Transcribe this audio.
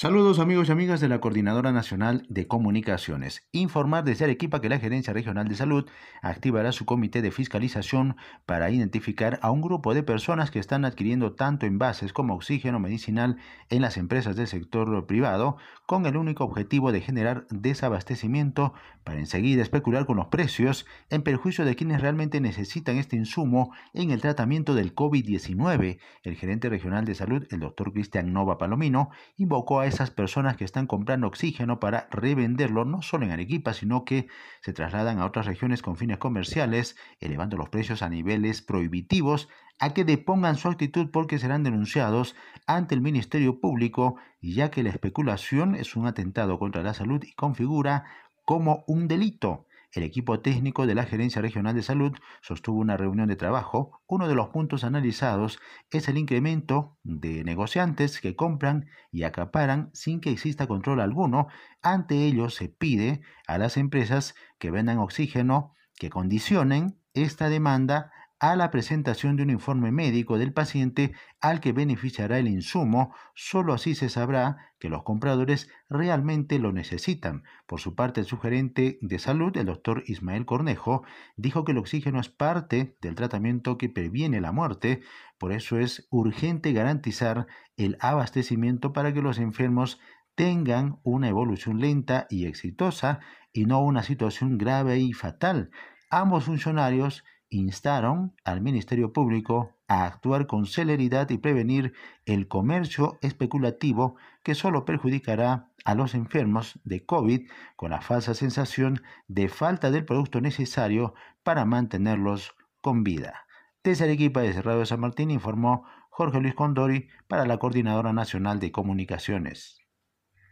Saludos amigos y amigas de la Coordinadora Nacional de Comunicaciones. Informar desde Arequipa que la Gerencia Regional de Salud activará su comité de fiscalización para identificar a un grupo de personas que están adquiriendo tanto envases como oxígeno medicinal en las empresas del sector privado con el único objetivo de generar desabastecimiento para enseguida especular con los precios en perjuicio de quienes realmente necesitan este insumo en el tratamiento del COVID-19. El gerente regional de salud, el doctor Cristian Nova Palomino, invocó a esas personas que están comprando oxígeno para revenderlo no solo en Arequipa, sino que se trasladan a otras regiones con fines comerciales, elevando los precios a niveles prohibitivos, a que depongan su actitud porque serán denunciados ante el Ministerio Público, ya que la especulación es un atentado contra la salud y configura como un delito. El equipo técnico de la Gerencia Regional de Salud sostuvo una reunión de trabajo. Uno de los puntos analizados es el incremento de negociantes que compran y acaparan sin que exista control alguno. Ante ello se pide a las empresas que vendan oxígeno que condicionen esta demanda a la presentación de un informe médico del paciente al que beneficiará el insumo, solo así se sabrá que los compradores realmente lo necesitan. Por su parte, el sugerente de salud, el doctor Ismael Cornejo, dijo que el oxígeno es parte del tratamiento que previene la muerte, por eso es urgente garantizar el abastecimiento para que los enfermos tengan una evolución lenta y exitosa y no una situación grave y fatal. Ambos funcionarios instaron al Ministerio Público a actuar con celeridad y prevenir el comercio especulativo que solo perjudicará a los enfermos de COVID con la falsa sensación de falta del producto necesario para mantenerlos con vida. Desde Arequipa, desde Radio San Martín, informó Jorge Luis Condori para la Coordinadora Nacional de Comunicaciones.